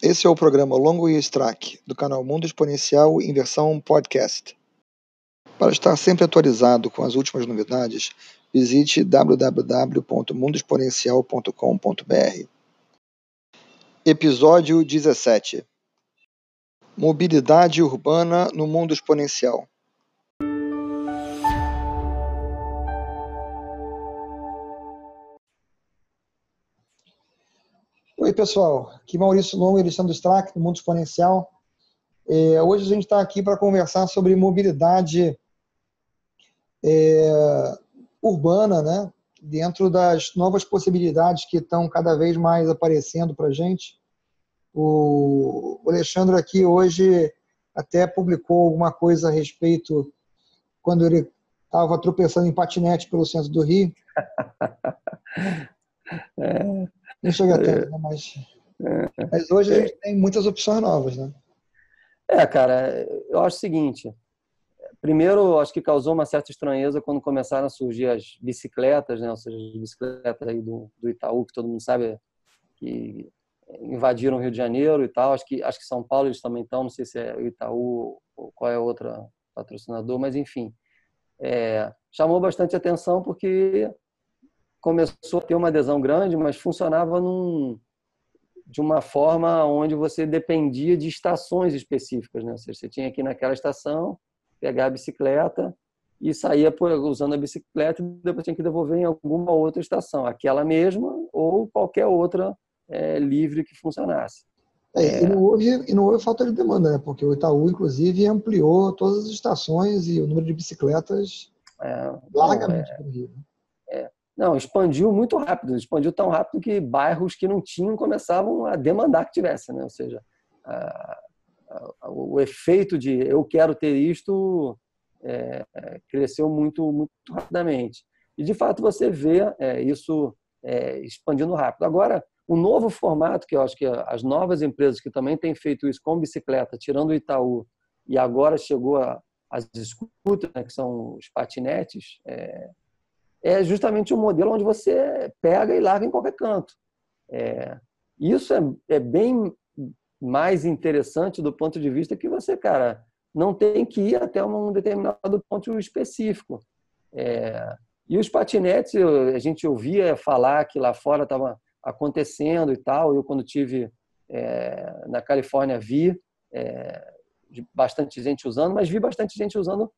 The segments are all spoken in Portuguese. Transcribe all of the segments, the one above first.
Esse é o programa Longo e Strack, do canal Mundo Exponencial em versão podcast. Para estar sempre atualizado com as últimas novidades, visite www.mundoexponencial.com.br. Episódio 17 Mobilidade urbana no mundo exponencial. Oi, pessoal. Aqui Maurício Longo, edição do Strack, do Mundo Exponencial. É, hoje a gente está aqui para conversar sobre mobilidade é, urbana, né? dentro das novas possibilidades que estão cada vez mais aparecendo para a gente. O Alexandre aqui hoje até publicou alguma coisa a respeito quando ele estava tropeçando em patinete pelo centro do Rio. É, não chega a tempo, né? mas, é. mas hoje a gente tem muitas opções novas, né? É, cara, eu acho o seguinte. Primeiro, acho que causou uma certa estranheza quando começaram a surgir as bicicletas, né? Ou seja, as bicicletas aí do, do Itaú, que todo mundo sabe que invadiram o Rio de Janeiro e tal. Acho que acho que São Paulo eles também estão. Não sei se é o Itaú ou qual é outra patrocinador, mas enfim, é, chamou bastante atenção porque começou a ter uma adesão grande, mas funcionava num, de uma forma onde você dependia de estações específicas. Né? Ou seja, você tinha aqui naquela estação, pegar a bicicleta e saía usando a bicicleta e depois tinha que devolver em alguma outra estação, aquela mesma ou qualquer outra é, livre que funcionasse. É, e, não houve, e não houve falta de demanda, né? porque o Itaú, inclusive, ampliou todas as estações e o número de bicicletas é, largamente no Rio. É, não, expandiu muito rápido, expandiu tão rápido que bairros que não tinham começavam a demandar que tivesse, né? Ou seja, a, a, o efeito de eu quero ter isto é, cresceu muito, muito rapidamente. E de fato você vê é, isso é, expandindo rápido. Agora, o novo formato que eu acho que as novas empresas que também têm feito isso com bicicleta, tirando o Itaú, e agora chegou a, as scooters, né, que são os patinetes, é, é justamente um modelo onde você pega e larga em qualquer canto. É, isso é, é bem mais interessante do ponto de vista que você, cara, não tem que ir até um determinado ponto específico. É, e os patinetes, a gente ouvia falar que lá fora estava acontecendo e tal. Eu, quando tive é, na Califórnia, vi é, bastante gente usando, mas vi bastante gente usando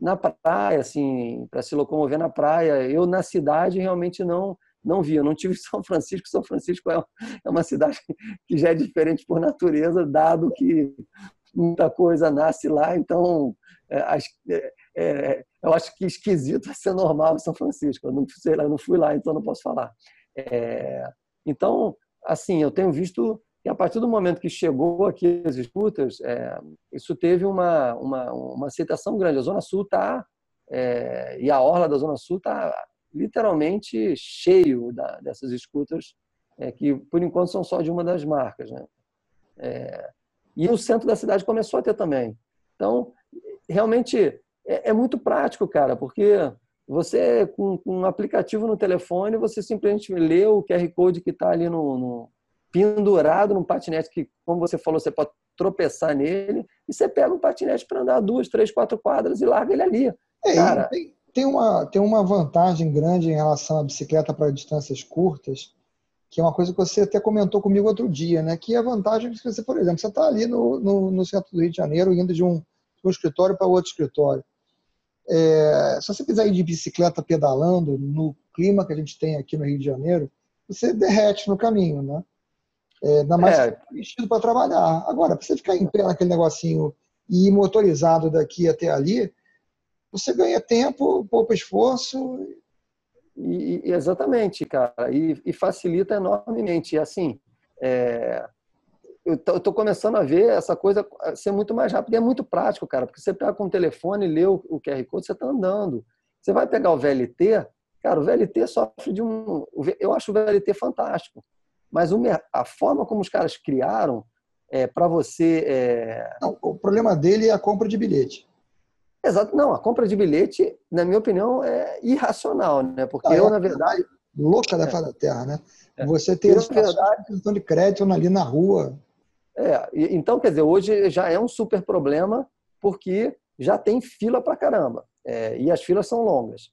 na praia, assim, para se locomover na praia. Eu na cidade realmente não não vi. Eu não tive São Francisco. São Francisco é, é uma cidade que já é diferente por natureza, dado que muita coisa nasce lá. Então, é, é, é, eu acho que esquisito ser normal em São Francisco. Eu não, sei, eu não fui lá, então não posso falar. É, então, assim, eu tenho visto e a partir do momento que chegou aqui as disputas, é, isso teve uma, uma, uma aceitação grande. A Zona Sul está, é, e a orla da Zona Sul está literalmente cheio da, dessas escutas, é, que por enquanto são só de uma das marcas. Né? É, e o centro da cidade começou a ter também. Então, realmente é, é muito prático, cara, porque você, com, com, um aplicativo no telefone, você simplesmente lê o QR Code que está ali no, no pendurado num patinete que, como você falou, você pode tropeçar nele e você pega um patinete para andar duas, três, quatro quadras e larga ele ali. É, Cara, tem, tem, uma, tem uma vantagem grande em relação à bicicleta para distâncias curtas, que é uma coisa que você até comentou comigo outro dia, né? Que é a vantagem que você, por exemplo, você está ali no, no, no, centro do Rio de Janeiro, indo de um, de um escritório para outro escritório. É, se você quiser ir de bicicleta pedalando no clima que a gente tem aqui no Rio de Janeiro, você derrete no caminho, né? É, ainda mais é. vestido para trabalhar. Agora, para você ficar em pé naquele negocinho e ir motorizado daqui até ali, você ganha tempo, pouco esforço. E, e exatamente, cara. E, e, facilita enormemente. E assim, é, eu estou começando a ver essa coisa ser muito mais rápida. E é muito prático, cara, porque você pega com o telefone, lê o, o QR Code, você está andando. Você vai pegar o VLT, cara, o VLT sofre de um. Eu acho o VLT fantástico mas a forma como os caras criaram é, para você. É... Não, o problema dele é a compra de bilhete. Exato, não, a compra de bilhete, na minha opinião, é irracional, né? Porque ah, eu, é na verdade. Louca da é. da terra, né? É. Você ter esse verdade... de crédito ali na rua. É, então, quer dizer, hoje já é um super problema porque já tem fila para caramba. É, e as filas são longas.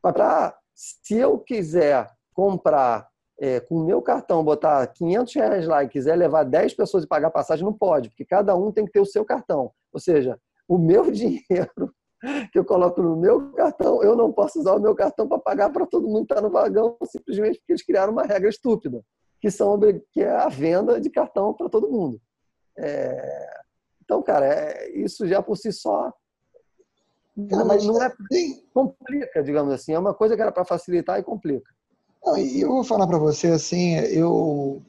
Pra, se eu quiser comprar é, com o meu cartão, botar 500 reais lá e quiser levar 10 pessoas e pagar passagem, não pode, porque cada um tem que ter o seu cartão. Ou seja, o meu dinheiro que eu coloco no meu cartão, eu não posso usar o meu cartão para pagar para todo mundo que está no vagão, simplesmente porque eles criaram uma regra estúpida, que, são, que é a venda de cartão para todo mundo. É... Então, cara, é... isso já por si só não, não é complica, digamos assim. É uma coisa que era para facilitar e complica. Não, e eu vou falar para você assim, eu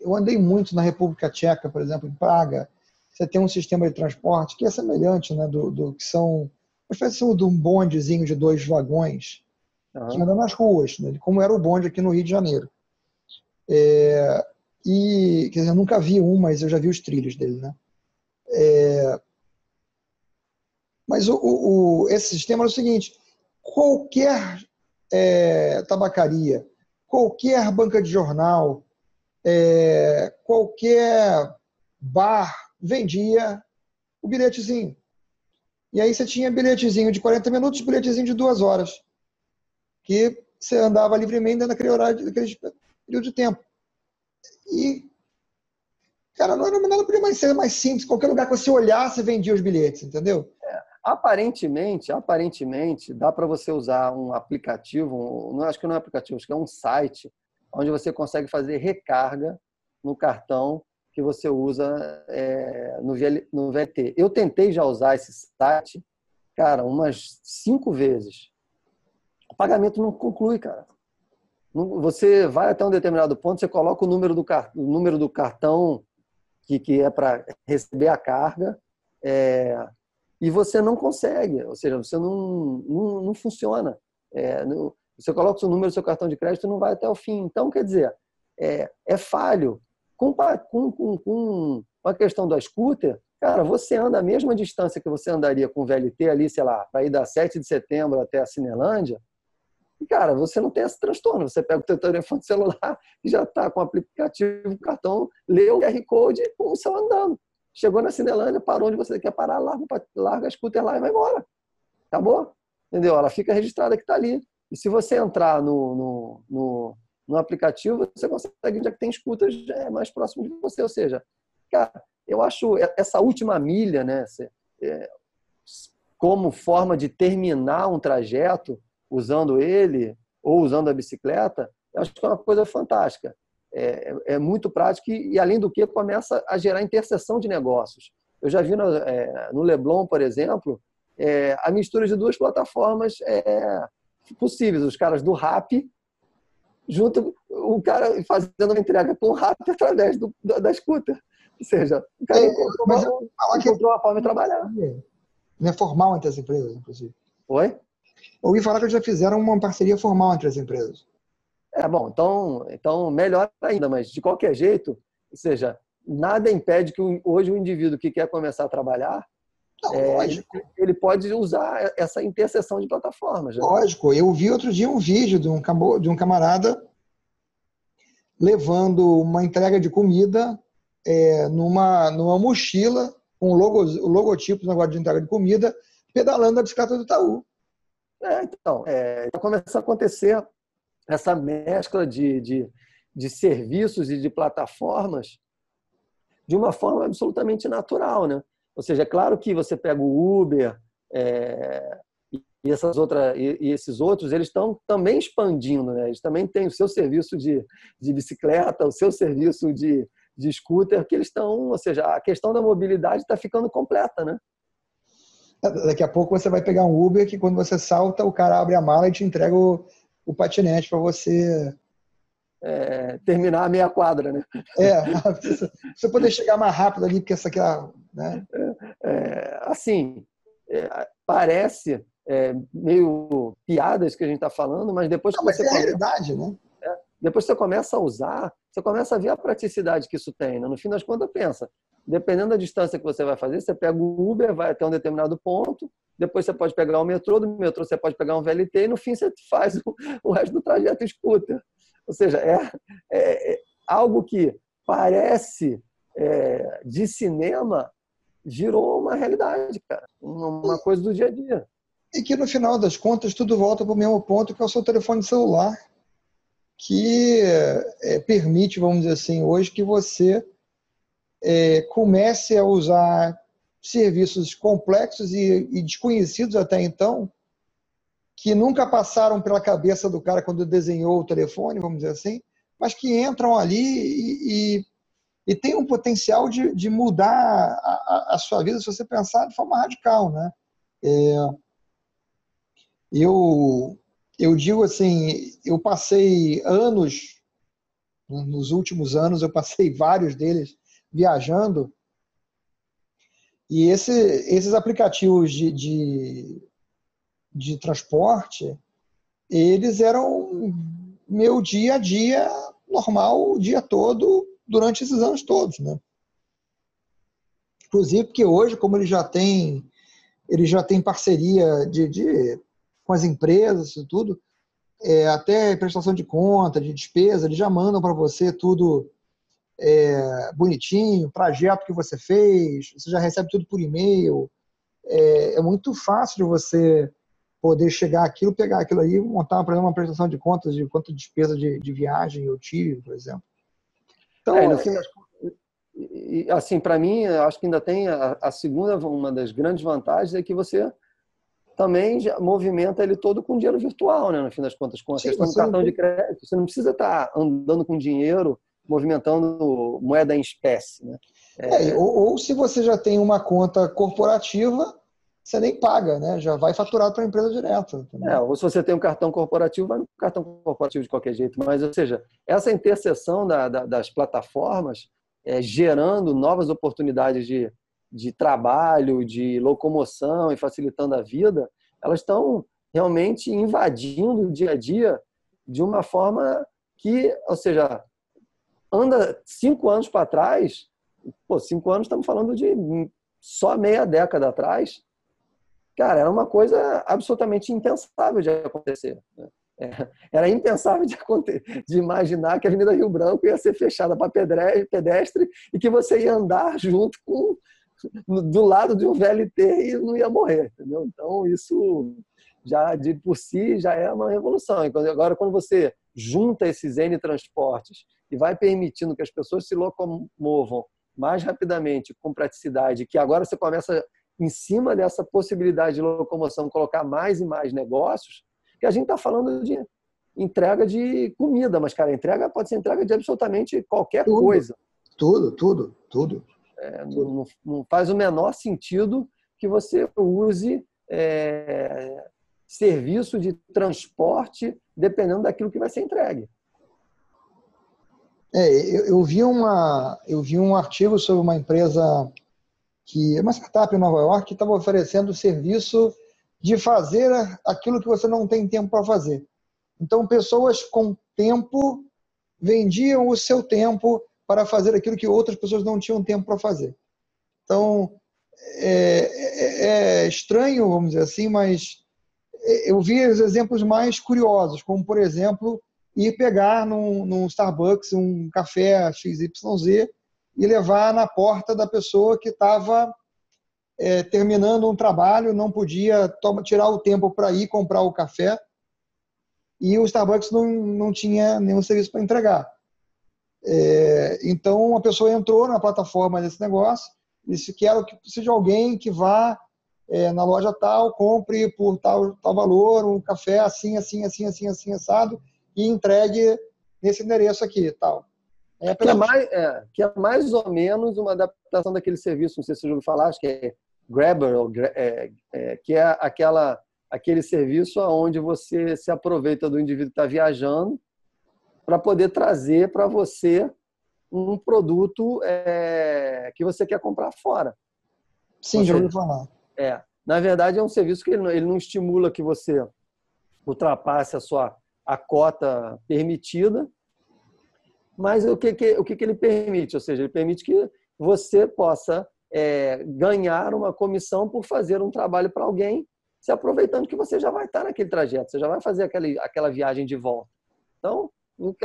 eu andei muito na República Tcheca, por exemplo, em Praga. Você tem um sistema de transporte que é semelhante, né, do, do que são uma espécie de um bondezinho de dois vagões uhum. que anda nas ruas, né, como era o bonde aqui no Rio de Janeiro. É, e quer dizer, eu nunca vi um, mas eu já vi os trilhos dele, né? É, mas o, o, esse sistema é o seguinte: qualquer é, tabacaria, qualquer banca de jornal, é, qualquer bar vendia o bilhetezinho. E aí você tinha bilhetezinho de 40 minutos, bilhetezinho de duas horas, que você andava livremente dentro daquele horário, daquele período de tempo. E, cara, não era nada podia mais ser mais simples. Qualquer lugar que você olhasse, vendia os bilhetes, entendeu? Aparentemente, aparentemente, dá para você usar um aplicativo, não acho que não é aplicativo, acho que é um site onde você consegue fazer recarga no cartão que você usa é, no, VL, no VLT. Eu tentei já usar esse site, cara, umas cinco vezes. O pagamento não conclui, cara. Você vai até um determinado ponto, você coloca o número do, o número do cartão que, que é para receber a carga, é, e você não consegue, ou seja, você não, não, não funciona. É, não, você coloca o seu número do seu cartão de crédito não vai até o fim. Então, quer dizer, é, é falho. Com, com, com, com a questão do scooter, cara, você anda a mesma distância que você andaria com o VLT ali, sei lá, para ir da 7 de setembro até a Cinelândia, e, cara, você não tem esse transtorno. Você pega o seu telefone celular e já está com o aplicativo, o cartão, lê o QR Code e pum, você andando. Chegou na Cinelândia, parou onde você quer parar, larga, larga a scooter lá e vai embora. Acabou. Entendeu? Ela fica registrada que está ali. E se você entrar no, no, no, no, aplicativo, você consegue onde é que tem scooters é mais próximo de você. Ou seja, cara, eu acho essa última milha, né, é, como forma de terminar um trajeto usando ele ou usando a bicicleta, eu acho que é uma coisa fantástica é, é muito prático e, e, além do que, começa a gerar interseção de negócios. Eu já vi no, é, no Leblon, por exemplo, é, a mistura de duas plataformas é, possíveis. Os caras do RAP, junto o cara fazendo uma entrega com o RAP através do, da, da scooter. Ou seja, o cara é, encontrou, uma, encontrou uma forma de trabalhar. Não é formal entre as empresas, inclusive. Oi? Ouvi falar que eles já fizeram uma parceria formal entre as empresas. É bom, então, então melhor ainda, mas de qualquer jeito, ou seja, nada impede que hoje o indivíduo que quer começar a trabalhar, Não, é, ele pode usar essa interseção de plataformas. Né? Lógico, eu vi outro dia um vídeo de um, de um camarada levando uma entrega de comida é, numa, numa mochila com o, logo, o logotipo do negócio de entrega de comida, pedalando a bicicleta do Itaú. É, então, é, então começa a acontecer essa mescla de, de, de serviços e de plataformas de uma forma absolutamente natural, né? Ou seja, é claro que você pega o Uber é, e, essas outras, e, e, esses outros, eles estão também expandindo, né? Eles também têm o seu serviço de, de bicicleta, o seu serviço de, de scooter, que eles estão, ou seja, a questão da mobilidade está ficando completa, né? Daqui a pouco você vai pegar um Uber que quando você salta, o cara abre a mala e te entrega o, o patinete para você é, terminar a meia quadra, né? É, você poder chegar mais rápido ali, porque essa aqui é, né? É, assim, é, parece é, meio piadas que a gente está falando, mas depois Não, que você é começa, realidade, né? É, depois você começa a usar, você começa a ver a praticidade que isso tem. Né? No fim das contas, pensa, dependendo da distância que você vai fazer, você pega o Uber, vai até um determinado ponto, depois você pode pegar o metrô, do metrô você pode pegar um VLT e no fim você faz o, o resto do trajeto scooter. Ou seja, é, é, é algo que parece é, de cinema virou uma realidade, cara. Uma coisa do dia a dia. E que no final das contas tudo volta para o mesmo ponto que é o seu telefone celular, que é, permite, vamos dizer assim, hoje que você é, comece a usar serviços complexos e, e, desconhecidos até então, que nunca passaram pela cabeça do cara quando desenhou o telefone, vamos dizer assim, mas que entram ali e, e, e têm um potencial de, de mudar a, a, sua vida se você pensar de forma radical, né? É, eu, eu digo assim, eu passei anos, nos últimos anos, eu passei vários deles viajando, e esse, esses aplicativos de, de, de transporte, eles eram meu dia a dia normal, o dia todo, durante esses anos todos, né? Inclusive porque hoje, como ele já tem, ele já tem parceria de, de com as empresas e tudo, é, até prestação de conta, de despesa, eles já mandam para você tudo é, bonitinho, trajeto que você fez, você já recebe tudo por e-mail. É, é, muito fácil de você poder chegar aquilo, pegar aquilo aí, montar, por exemplo, uma prestação de contas de quanto despesa de, de viagem eu tive, por exemplo. Então, é, das assim, para mim, acho que ainda tem a, a segunda, uma das grandes vantagens é que você também movimenta ele todo com dinheiro virtual, né? No fim das contas, com a Sim, questão do cartão não... de crédito. Você não precisa estar tá andando com dinheiro, movimentando moeda em espécie, né? É... É, ou, ou, se você já tem uma conta corporativa, você nem paga, né? Já vai faturar para a empresa direto. É, ou se você tem um cartão corporativo, vai no cartão corporativo de qualquer jeito. Mas, ou seja, essa interseção da, da, das plataformas é, gerando novas oportunidades de, de trabalho, de locomoção e facilitando a vida, elas estão realmente invadindo o dia a dia de uma forma que, ou seja, anda cinco anos para trás, pô, cinco anos estamos falando de só meia década atrás, cara, era uma coisa absolutamente impensável de acontecer. Né? É, era impensável de, de, imaginar que a Avenida Rio Branco ia ser fechada para pedestre e que você ia andar junto com do lado de um VLT e não ia morrer, entendeu? Então isso já de por si já é uma revolução. Agora quando você junta esses N transportes e vai permitindo que as pessoas se locomovam mais rapidamente, com praticidade, que agora você começa em cima dessa possibilidade de locomoção colocar mais e mais negócios, que a gente está falando de entrega de comida, mas cara, entrega pode ser entrega de absolutamente qualquer tudo, coisa. Tudo, tudo, tudo. É, não, não, faz o menor sentido que você use é, serviço de transporte dependendo daquilo que vai ser entregue. É, eu, eu, vi uma, eu vi um artigo sobre uma empresa que é uma startup em Nova York que estava oferecendo o serviço de fazer aquilo que você não tem tempo para fazer. Então, pessoas com tempo vendiam o seu tempo para fazer aquilo que outras pessoas não tinham tempo para fazer. Então, é, é, é, estranho, vamos dizer assim, mas eu vi os exemplos mais curiosos, como, por exemplo, ir pegar num, num Starbucks um café XYZ e levar na porta da pessoa que estava é, terminando um trabalho, não podia toma, tirar o tempo para ir comprar o café e o Starbucks não, não tinha nenhum serviço para entregar. É, então, a pessoa entrou na plataforma desse negócio e disse: Quero que de alguém que vá é, na loja tal, compre por tal, tal valor um café assim, assim, assim, assim, assim, assado e entregue nesse endereço aqui tal. É, que, é mais, é, que é mais ou menos uma adaptação daquele serviço, não sei se você já ouviu falar, acho que é Grabber, é, é, que é aquela, aquele serviço onde você se aproveita do indivíduo que está viajando para poder trazer para você um produto é, que você quer comprar fora. Sim, já ouvi falar. É, na verdade é um serviço que ele ele não estimula que você ultrapasse a sua a cota permitida, mas o que, que o que, que ele permite? Ou seja, ele permite que você possa é, ganhar uma comissão por fazer um trabalho para alguém, se aproveitando que você já vai estar naquele trajeto, você já vai fazer aquela, aquela viagem de volta. Então,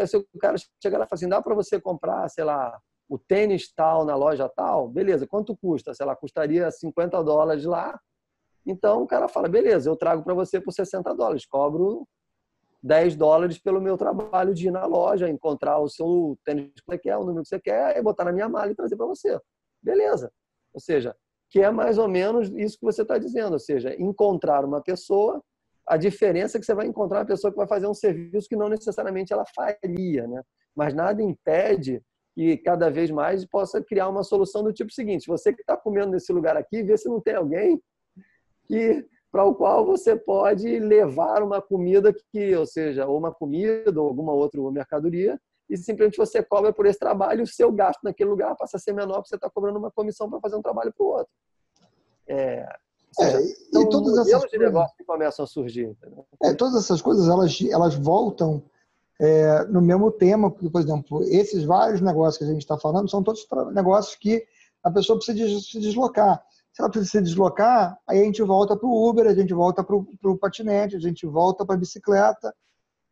se o cara chega lá e fala assim, dá para você comprar, sei lá, o tênis tal na loja tal, beleza, quanto custa? Sei lá, custaria 50 dólares lá. Então o cara fala, beleza, eu trago para você por 60 dólares, cobro 10 dólares pelo meu trabalho de ir na loja, encontrar o seu tênis que você quer, o número que você quer, e botar na minha mala e trazer para você. Beleza. Ou seja, que é mais ou menos isso que você está dizendo, ou seja, encontrar uma pessoa, a diferença é que você vai encontrar uma pessoa que vai fazer um serviço que não necessariamente ela faria, né? Mas nada impede que cada vez mais possa criar uma solução do tipo seguinte: você que está comendo nesse lugar aqui, vê se não tem alguém que para o qual você pode levar uma comida que, ou seja, ou uma comida ou alguma outra mercadoria, e simplesmente você cobra por esse trabalho, o seu gasto naquele lugar passa a ser menor porque você está cobrando uma comissão para fazer um trabalho para o outro. É, seja, é, e então, todas essas coisas, de negócio que começam a surgir. É, todas essas coisas elas, elas voltam é, no mesmo tema, porque, por exemplo, esses vários negócios que a gente está falando são todos negócios que a pessoa precisa se deslocar. Se ela precisa se deslocar, aí a gente volta para o Uber, a gente volta para o patinete, a gente volta para a bicicleta,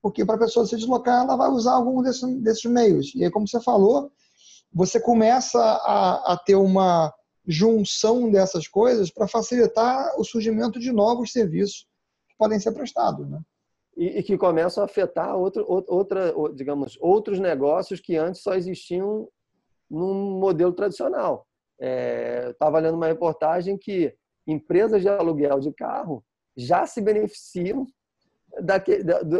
porque para a pessoa se deslocar, ela vai usar algum desses, desses meios. E aí, como você falou, você começa a, a ter uma junção dessas coisas para facilitar o surgimento de novos serviços que podem ser prestados. Né? E, e que começam a afetar outro, outra, digamos, outros negócios que antes só existiam num modelo tradicional. É, estava lendo uma reportagem que empresas de aluguel de carro já se beneficiam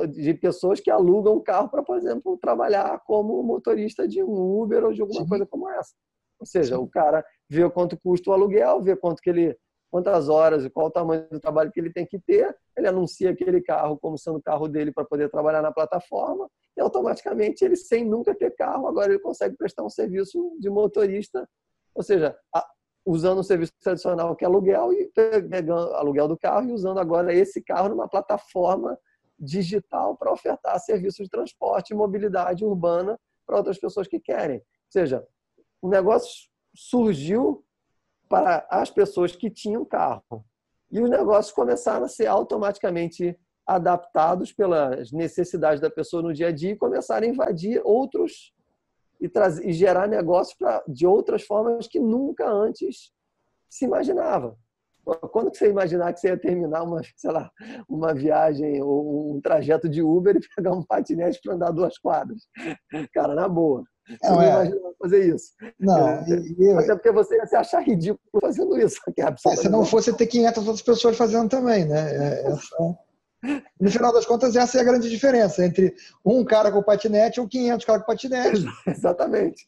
de pessoas que alugam o carro para, por exemplo, trabalhar como motorista de um Uber ou de alguma Sim. coisa como essa. Ou seja, Sim. o cara vê quanto custa o aluguel, vê quanto que ele, quantas horas e qual o tamanho do trabalho que ele tem que ter, ele anuncia aquele carro como sendo o carro dele para poder trabalhar na plataforma e automaticamente ele, sem nunca ter carro, agora ele consegue prestar um serviço de motorista ou seja, usando o serviço tradicional que é aluguel e pegando aluguel do carro e usando agora esse carro numa plataforma digital para ofertar serviços de transporte e mobilidade urbana para outras pessoas que querem. Ou seja, o negócio surgiu para as pessoas que tinham carro. E os negócios começaram a ser automaticamente adaptados pelas necessidades da pessoa no dia a dia e começaram a invadir outros e, trazer, e gerar negócio pra, de outras formas que nunca antes se imaginava. Quando você imaginar que você ia terminar uma, sei lá, uma viagem ou um trajeto de Uber e pegar um patinete para andar duas quadras? Cara, na boa. Você não, não é... imaginava fazer isso. Não, eu... Até porque você ia se achar ridículo fazendo isso. Que é, é se não fosse ter 500 outras pessoas fazendo também, né? É, essa... No final das contas, essa é a grande diferença entre um cara com patinete ou 500 caras com patinete. Exatamente.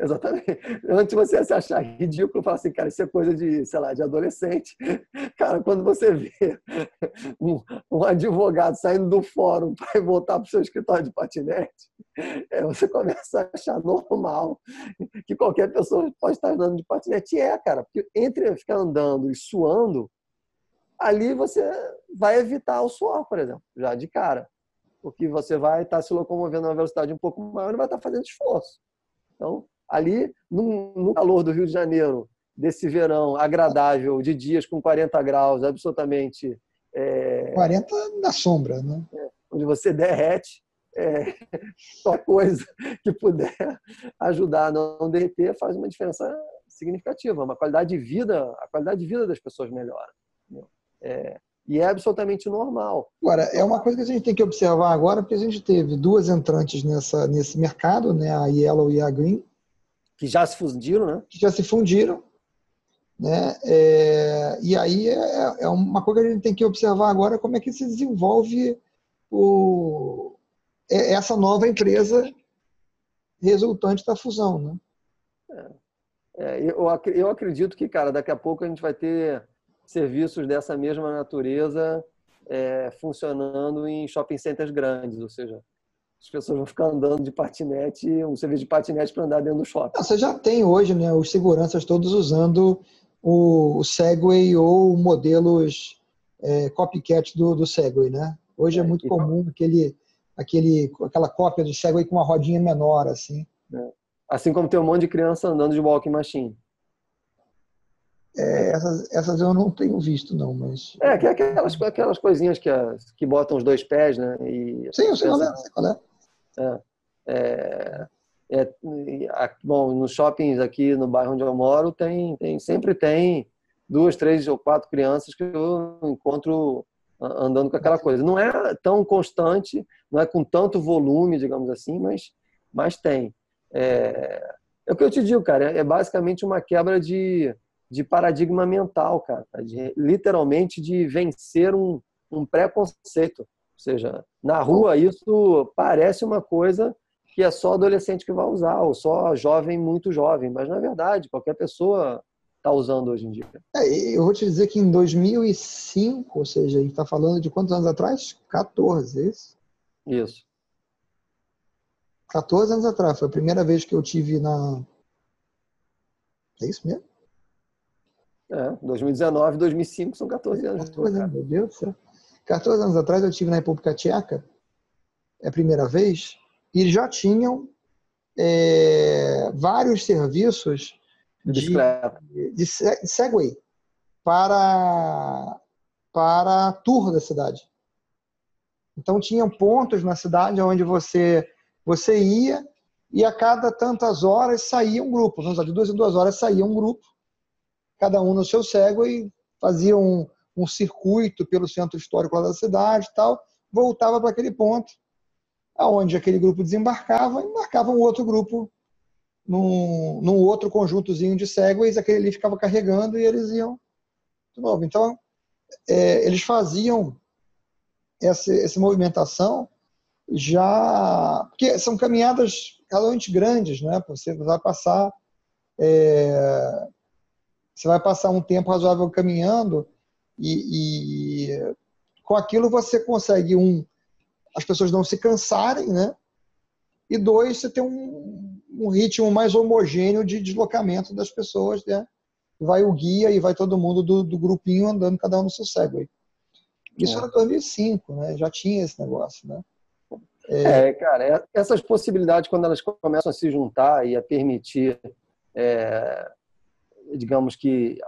Exatamente. Antes você se achar ridículo, falar assim, cara, isso é coisa de, sei lá, de adolescente. Cara, quando você vê um, um advogado saindo do fórum para voltar para o seu escritório de patinete, é, você começa a achar normal que qualquer pessoa pode estar andando de patinete. E é, cara, porque entre ficar andando e suando, ali você vai evitar o suor, por exemplo, já de cara. Porque você vai estar se locomovendo a uma velocidade um pouco maior e vai estar fazendo esforço. Então, ali, no, calor do Rio de Janeiro, desse verão agradável, de dias com 40 graus, absolutamente. É, 40 na sombra, né? É, onde você derrete, é, só coisa que puder ajudar a não derreter faz uma diferença significativa. Uma qualidade de vida, a qualidade de vida das pessoas melhora. É, e é absolutamente normal. Agora, é uma coisa que a gente tem que observar agora, porque a gente teve duas entrantes nessa, nesse mercado, né, a Yellow e a Green. Que já se fundiram, né? Que já se fundiram. Né? É, e aí é, é, uma coisa que a gente tem que observar agora como é que se desenvolve o, é, essa nova empresa resultante da fusão. Né? É, é eu, eu acredito que, cara, daqui a pouco a gente vai ter serviços dessa mesma natureza é, funcionando em shopping centers grandes, ou seja, as pessoas vão ficar andando de patinete, um serviço de patinete para andar dentro do shopping. Você já tem hoje, né, os seguranças todos usando o, Segway ou modelos é, copycat do, do Segway, né? Hoje é, é muito comum aquele, aquele, aquela cópia do Segway com uma rodinha menor, assim. É. Assim como tem um monte de criança andando de walking machine. É, essas, essas eu não tenho visto, não, mas. É, que é aquelas, aquelas coisinhas que, as, que botam os dois pés, né? E Sim, eu sei qual é. Sei qual é. é, é É, bom, nos shoppings aqui no bairro onde eu moro, tem, tem, sempre tem duas, três ou quatro crianças que eu encontro andando com aquela coisa. Não é tão constante, não é com tanto volume, digamos assim, mas, mas tem. É, é o que eu te digo, cara, é basicamente uma quebra de, de paradigma mental, cara, de, literalmente de vencer um, um preconceito. Ou seja, na rua isso parece uma coisa que é só adolescente que vai usar, ou só jovem muito jovem, mas na verdade qualquer pessoa está usando hoje em dia. É, eu vou te dizer que em 2005, ou seja, a gente está falando de quantos anos atrás? 14, é isso? Isso. 14 anos atrás, foi a primeira vez que eu tive na. É isso mesmo? É, 2019, 2005 são 14 anos. 14 anos, meu Deus do céu. 14 anos atrás eu tive na República Tcheca, é a primeira vez, e já tinham é, vários serviços de, de, de Segway para, para a tour da cidade. Então tinham pontos na cidade onde você você ia e a cada tantas horas saía um grupo. De duas em duas horas saía um grupo, cada um no seu Segway, fazia um, um circuito pelo centro histórico da cidade e tal, voltava para aquele ponto, aonde aquele grupo desembarcava e embarcava um outro grupo num, num outro conjuntozinho de segways, aquele ali ficava carregando e eles iam de novo. Então, é, eles faziam essa, essa movimentação já. Porque são caminhadas realmente grandes, né? Você vai passar. É, você vai passar um tempo razoável caminhando e, e com aquilo você consegue, um, as pessoas não se cansarem, né? E dois, você tem um, um ritmo mais homogêneo de deslocamento das pessoas, né? Vai o guia e vai todo mundo do, do grupinho andando, cada um no seu Segway. Isso é. era 2005, né? Já tinha esse negócio, né? É... é, cara, é, essas possibilidades, quando elas começam a se juntar e a permitir, é, digamos que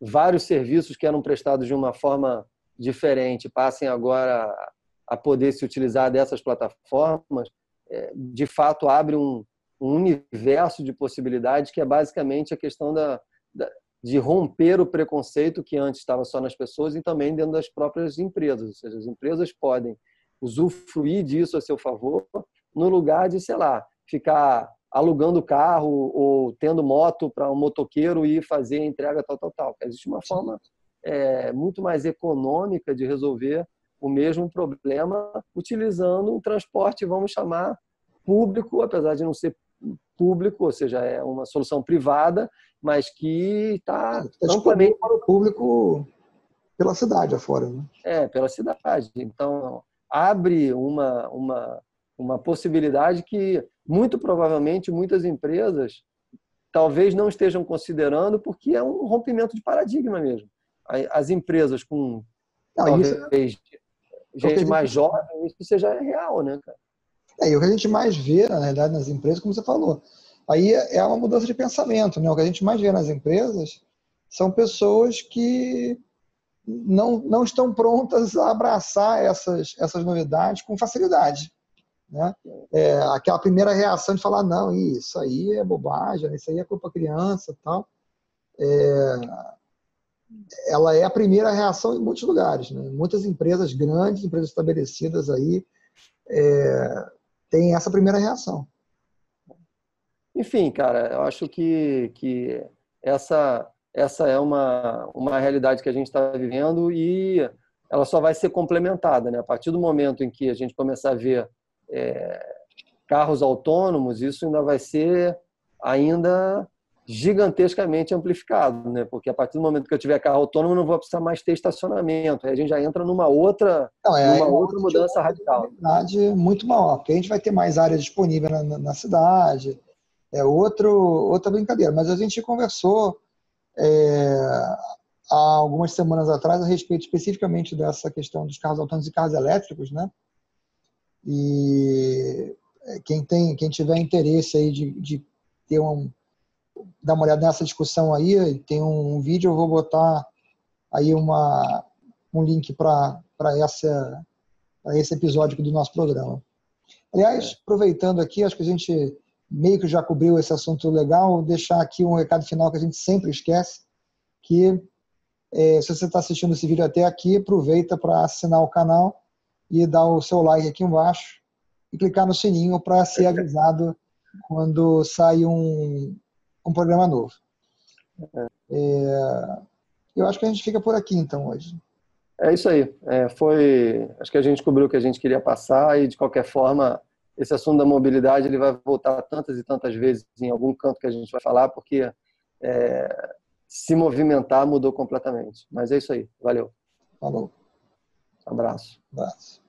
vários serviços que eram prestados de uma forma diferente passem agora a poder se utilizar dessas plataformas, é, de fato abre um, universo de possibilidades que é basicamente a questão da, da, de romper o preconceito que antes estava só nas pessoas e também dentro das próprias empresas. Ou seja, as empresas podem usufruir disso a seu favor no lugar de, sei lá, ficar alugando carro ou tendo moto para um motoqueiro ir fazer a entrega tal, tal, tal. Existe uma forma é, muito mais econômica de resolver o mesmo problema utilizando um transporte, vamos chamar, público, apesar de não ser público, ou seja, é uma solução privada, mas que está tá amplamente para o público pela cidade afora. Né? É, pela cidade. Então, abre uma, uma, uma possibilidade que, muito provavelmente, muitas empresas talvez não estejam considerando, porque é um rompimento de paradigma mesmo. As empresas com não, talvez isso gente mais jovem, isso seja real, né, cara? É, e o que a gente mais vê, na realidade, nas empresas, como você falou, aí é uma mudança de pensamento, né? O que a gente mais vê nas empresas são pessoas que não, não estão prontas a abraçar essas, essas novidades com facilidade. Né? É, aquela primeira reação de falar, não, isso aí é bobagem, isso aí é culpa criança tal. É, ela é a primeira reação em muitos lugares. Né? Muitas empresas grandes, empresas estabelecidas aí, é, têm essa primeira reação. Enfim, cara, eu acho que, que essa, essa é uma, uma realidade que a gente está vivendo e ela só vai ser complementada. Né? A partir do momento em que a gente começar a ver é, carros autônomos, isso ainda vai ser ainda gigantescamente amplificado, né? Porque a partir do momento que eu tiver carro autônomo, não vou precisar mais ter estacionamento. Aí a gente já entra numa outra, não, é, numa outra mudança radical. Muito maior, porque a gente vai ter mais área disponível na, na, cidade. É outro, outra brincadeira. Mas a gente conversou é, há algumas semanas atrás a respeito especificamente dessa questão dos carros autônomos e carros elétricos, né? E é, quem tem, quem tiver interesse aí de, de ter um dar uma olhada nessa discussão aí, tem um, vídeo, eu vou botar aí uma, um link para esse episódio do nosso programa. Aliás, aproveitando aqui, acho que a gente meio que já cobriu esse assunto legal, deixar aqui um recado final que a gente sempre esquece, que é, se você está assistindo esse vídeo até aqui, aproveita para assinar o canal e dar o seu like aqui embaixo e clicar no sininho para ser avisado quando sai um, um programa novo. É, eu acho que a gente fica por aqui então hoje. É isso aí. É, foi, acho que a gente cobriu o que a gente queria passar e de qualquer forma esse assunto da mobilidade ele vai voltar tantas e tantas vezes em algum canto que a gente vai falar porque é, se movimentar mudou completamente. Mas é isso aí. Valeu. Falou. Um abraço. abraço.